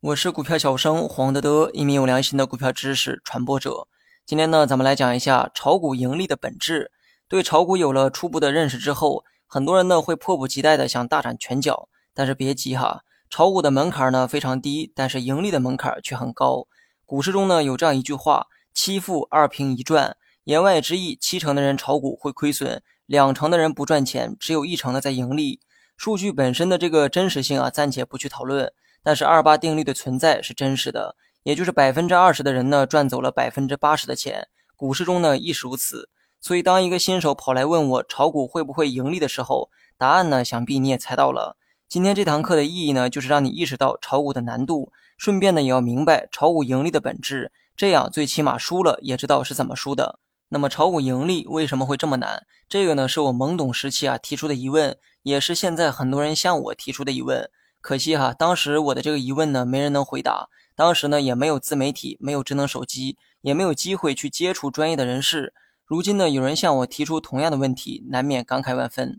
我是股票小生黄德德，一名有良心的股票知识传播者。今天呢，咱们来讲一下炒股盈利的本质。对炒股有了初步的认识之后，很多人呢会迫不及待的想大展拳脚。但是别急哈，炒股的门槛呢非常低，但是盈利的门槛却很高。股市中呢有这样一句话：七富二平一赚。言外之意，七成的人炒股会亏损，两成的人不赚钱，只有一成的在盈利。数据本身的这个真实性啊，暂且不去讨论。但是二八定律的存在是真实的，也就是百分之二十的人呢赚走了百分之八十的钱。股市中呢亦是如此。所以当一个新手跑来问我炒股会不会盈利的时候，答案呢想必你也猜到了。今天这堂课的意义呢，就是让你意识到炒股的难度，顺便呢也要明白炒股盈利的本质，这样最起码输了也知道是怎么输的。那么炒股盈利为什么会这么难？这个呢是我懵懂时期啊提出的疑问，也是现在很多人向我提出的疑问。可惜哈，当时我的这个疑问呢没人能回答，当时呢也没有自媒体，没有智能手机，也没有机会去接触专业的人士。如今呢有人向我提出同样的问题，难免感慨万分。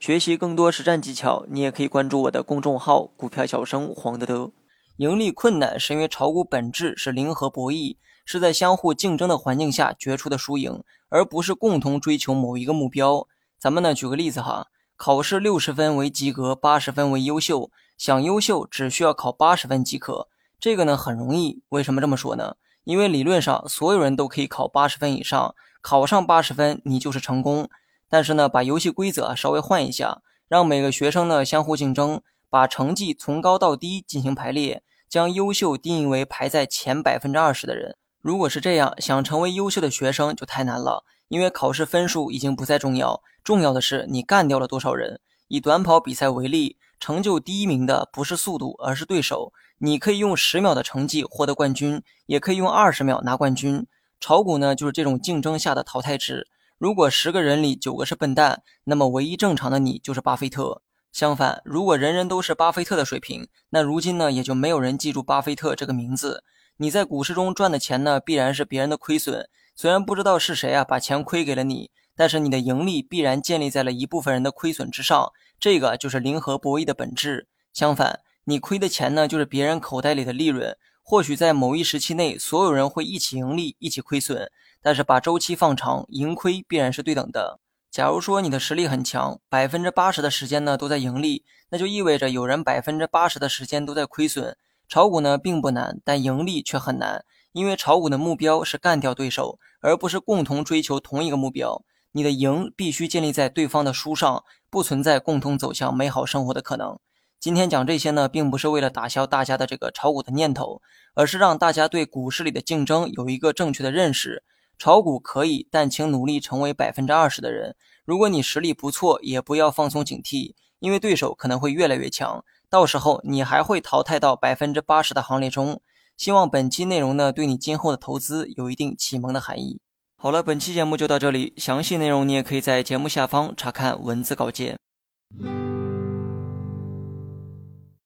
学习更多实战技巧，你也可以关注我的公众号“股票小生黄德德”。盈利困难是因为炒股本质是零和博弈。是在相互竞争的环境下决出的输赢，而不是共同追求某一个目标。咱们呢，举个例子哈，考试六十分为及格，八十分为优秀。想优秀，只需要考八十分即可。这个呢很容易。为什么这么说呢？因为理论上所有人都可以考八十分以上，考上八十分你就是成功。但是呢，把游戏规则稍微换一下，让每个学生呢相互竞争，把成绩从高到低进行排列，将优秀定义为排在前百分之二十的人。如果是这样，想成为优秀的学生就太难了，因为考试分数已经不再重要，重要的是你干掉了多少人。以短跑比赛为例，成就第一名的不是速度，而是对手。你可以用十秒的成绩获得冠军，也可以用二十秒拿冠军。炒股呢，就是这种竞争下的淘汰制。如果十个人里九个是笨蛋，那么唯一正常的你就是巴菲特。相反，如果人人都是巴菲特的水平，那如今呢，也就没有人记住巴菲特这个名字。你在股市中赚的钱呢，必然是别人的亏损。虽然不知道是谁啊把钱亏给了你，但是你的盈利必然建立在了一部分人的亏损之上。这个就是零和博弈的本质。相反，你亏的钱呢，就是别人口袋里的利润。或许在某一时期内，所有人会一起盈利，一起亏损，但是把周期放长，盈亏必然是对等的。假如说你的实力很强，百分之八十的时间呢都在盈利，那就意味着有人百分之八十的时间都在亏损。炒股呢并不难，但盈利却很难，因为炒股的目标是干掉对手，而不是共同追求同一个目标。你的赢必须建立在对方的输上，不存在共同走向美好生活的可能。今天讲这些呢，并不是为了打消大家的这个炒股的念头，而是让大家对股市里的竞争有一个正确的认识。炒股可以，但请努力成为百分之二十的人。如果你实力不错，也不要放松警惕，因为对手可能会越来越强。到时候你还会淘汰到百分之八十的行列中。希望本期内容呢，对你今后的投资有一定启蒙的含义。好了，本期节目就到这里，详细内容你也可以在节目下方查看文字稿件。